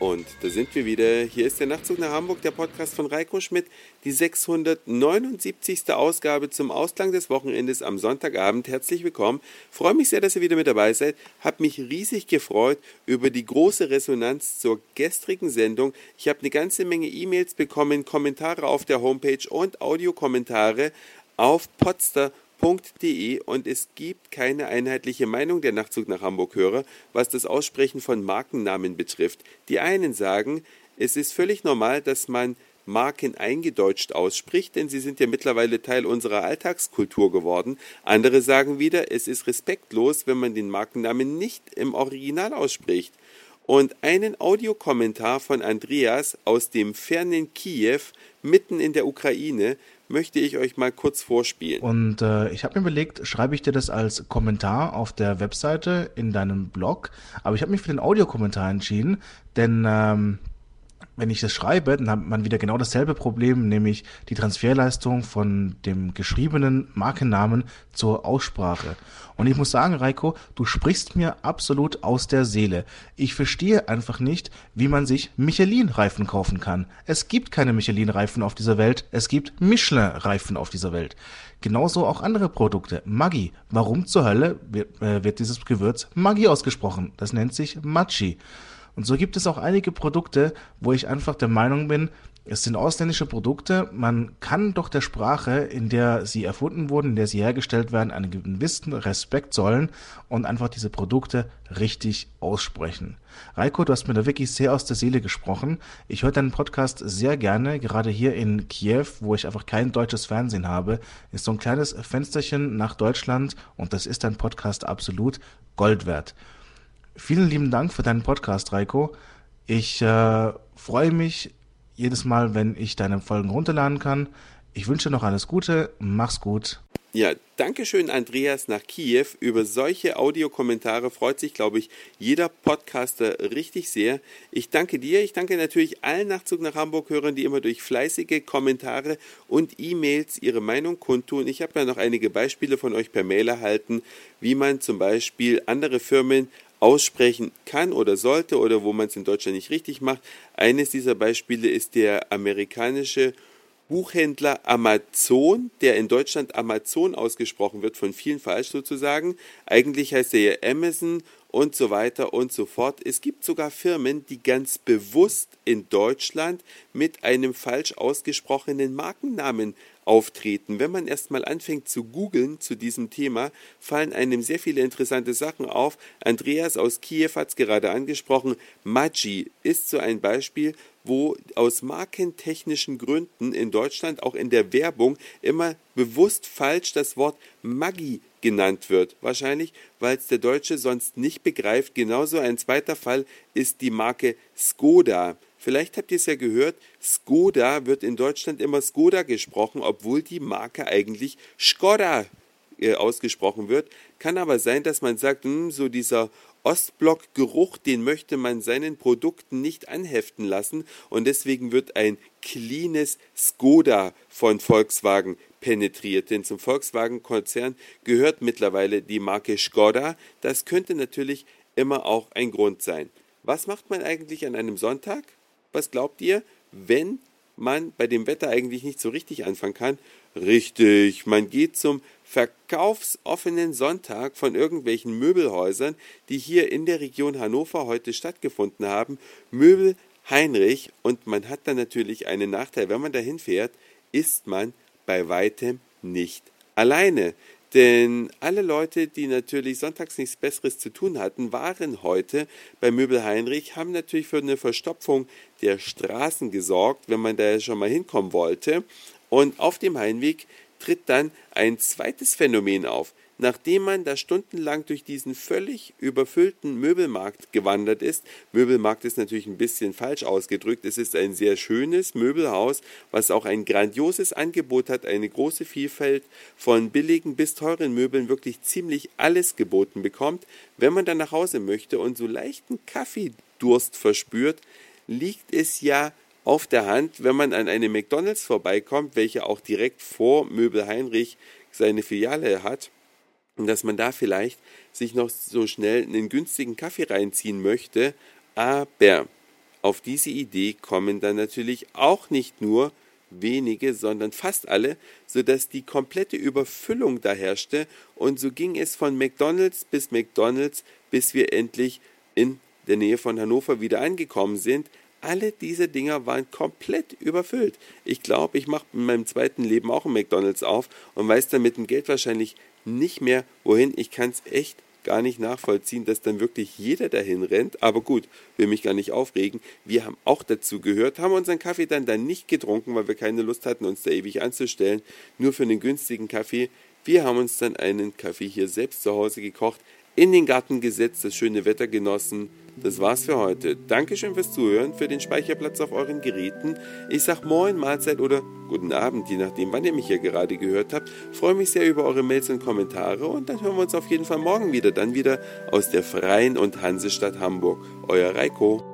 Und da sind wir wieder. Hier ist der Nachtzug nach Hamburg, der Podcast von Reiko Schmidt, die 679. Ausgabe zum Ausklang des Wochenendes am Sonntagabend. Herzlich willkommen. Freue mich sehr, dass ihr wieder mit dabei seid. Hab mich riesig gefreut über die große Resonanz zur gestrigen Sendung. Ich habe eine ganze Menge E-Mails bekommen, Kommentare auf der Homepage und Audiokommentare auf Podster hamburg.de und es gibt keine einheitliche Meinung der Nachtzug nach Hamburg-Hörer, was das Aussprechen von Markennamen betrifft. Die einen sagen, es ist völlig normal, dass man Marken eingedeutscht ausspricht, denn sie sind ja mittlerweile Teil unserer Alltagskultur geworden. Andere sagen wieder, es ist respektlos, wenn man den Markennamen nicht im Original ausspricht. Und einen Audiokommentar von Andreas aus dem fernen Kiew mitten in der Ukraine möchte ich euch mal kurz vorspielen. Und äh, ich habe mir überlegt, schreibe ich dir das als Kommentar auf der Webseite in deinem Blog, aber ich habe mich für den Audiokommentar entschieden, denn ähm, wenn ich das schreibe, dann hat man wieder genau dasselbe Problem, nämlich die Transferleistung von dem geschriebenen Markennamen zur Aussprache. Und ich muss sagen, Reiko, du sprichst mir absolut aus der Seele. Ich verstehe einfach nicht, wie man sich Michelin-Reifen kaufen kann. Es gibt keine Michelin-Reifen auf dieser Welt, es gibt Michelin-Reifen auf dieser Welt. Genauso auch andere Produkte. Maggi. Warum zur Hölle wird, äh, wird dieses Gewürz Maggi ausgesprochen? Das nennt sich Machi. Und so gibt es auch einige Produkte, wo ich einfach der Meinung bin, es sind ausländische Produkte. Man kann doch der Sprache, in der sie erfunden wurden, in der sie hergestellt werden, einen gewissen Respekt zollen und einfach diese Produkte richtig aussprechen. Reiko, du hast mir da wirklich sehr aus der Seele gesprochen. Ich höre deinen Podcast sehr gerne. Gerade hier in Kiew, wo ich einfach kein deutsches Fernsehen habe, ist so ein kleines Fensterchen nach Deutschland und das ist dein Podcast absolut Gold wert. Vielen lieben Dank für deinen Podcast, Reiko. Ich äh, freue mich jedes Mal, wenn ich deine Folgen runterladen kann. Ich wünsche noch alles Gute. Mach's gut. Ja, danke schön, Andreas, nach Kiew. Über solche Audiokommentare freut sich, glaube ich, jeder Podcaster richtig sehr. Ich danke dir. Ich danke natürlich allen Nachzug nach Hamburg-Hörern, die immer durch fleißige Kommentare und E-Mails ihre Meinung kundtun. Ich habe ja noch einige Beispiele von euch per Mail erhalten, wie man zum Beispiel andere Firmen aussprechen kann oder sollte oder wo man es in Deutschland nicht richtig macht. Eines dieser Beispiele ist der amerikanische Buchhändler Amazon, der in Deutschland Amazon ausgesprochen wird, von vielen falsch sozusagen. Eigentlich heißt er ja Amazon und so weiter und so fort. Es gibt sogar Firmen, die ganz bewusst in Deutschland mit einem falsch ausgesprochenen Markennamen auftreten. Wenn man erstmal anfängt zu googeln zu diesem Thema, fallen einem sehr viele interessante Sachen auf. Andreas aus Kiew hat es gerade angesprochen. Maggi ist so ein Beispiel, wo aus markentechnischen Gründen in Deutschland auch in der Werbung immer bewusst falsch das Wort Maggi genannt wird. Wahrscheinlich, weil es der Deutsche sonst nicht begreift. Genauso ein zweiter Fall ist die Marke Skoda. Vielleicht habt ihr es ja gehört, Skoda wird in Deutschland immer Skoda gesprochen, obwohl die Marke eigentlich Skoda äh, ausgesprochen wird. Kann aber sein, dass man sagt, mh, hm, so dieser Ostblock-Geruch, den möchte man seinen Produkten nicht anheften lassen und deswegen wird ein cleanes Skoda von Volkswagen penetriert. Denn zum Volkswagen-Konzern gehört mittlerweile die Marke Skoda. Das könnte natürlich immer auch ein Grund sein. Was macht man eigentlich an einem Sonntag? Was glaubt ihr, wenn man bei dem Wetter eigentlich nicht so richtig anfangen kann? Richtig, man geht zum verkaufsoffenen Sonntag von irgendwelchen Möbelhäusern, die hier in der Region Hannover heute stattgefunden haben. Möbel Heinrich und man hat dann natürlich einen Nachteil, wenn man dahin fährt, ist man bei weitem nicht alleine. Denn alle Leute, die natürlich sonntags nichts Besseres zu tun hatten, waren heute bei Möbel Heinrich, haben natürlich für eine Verstopfung der Straßen gesorgt, wenn man da schon mal hinkommen wollte. Und auf dem Heimweg tritt dann ein zweites Phänomen auf. Nachdem man da stundenlang durch diesen völlig überfüllten Möbelmarkt gewandert ist, Möbelmarkt ist natürlich ein bisschen falsch ausgedrückt, es ist ein sehr schönes Möbelhaus, was auch ein grandioses Angebot hat, eine große Vielfalt von billigen bis teuren Möbeln, wirklich ziemlich alles geboten bekommt. Wenn man dann nach Hause möchte und so leichten Kaffeedurst verspürt, liegt es ja auf der Hand, wenn man an eine McDonalds vorbeikommt, welche auch direkt vor Möbel Heinrich seine Filiale hat, dass man da vielleicht sich noch so schnell einen günstigen Kaffee reinziehen möchte, aber auf diese Idee kommen dann natürlich auch nicht nur wenige, sondern fast alle, sodass die komplette Überfüllung da herrschte und so ging es von McDonald's bis McDonald's, bis wir endlich in der Nähe von Hannover wieder angekommen sind. Alle diese Dinger waren komplett überfüllt. Ich glaube, ich mache in meinem zweiten Leben auch ein McDonald's auf und weiß dann mit dem Geld wahrscheinlich nicht mehr wohin. Ich kann es echt gar nicht nachvollziehen, dass dann wirklich jeder dahin rennt. Aber gut, will mich gar nicht aufregen. Wir haben auch dazu gehört, haben unseren Kaffee dann, dann nicht getrunken, weil wir keine Lust hatten, uns da ewig anzustellen. Nur für einen günstigen Kaffee. Wir haben uns dann einen Kaffee hier selbst zu Hause gekocht, in den Garten gesetzt, das schöne Wetter genossen. Das war's für heute. Dankeschön fürs Zuhören, für den Speicherplatz auf euren Geräten. Ich sag Moin, Mahlzeit oder guten Abend, je nachdem, wann ihr mich hier gerade gehört habt. Freue mich sehr über eure Mails und Kommentare und dann hören wir uns auf jeden Fall morgen wieder. Dann wieder aus der Freien und Hansestadt Hamburg. Euer Reiko.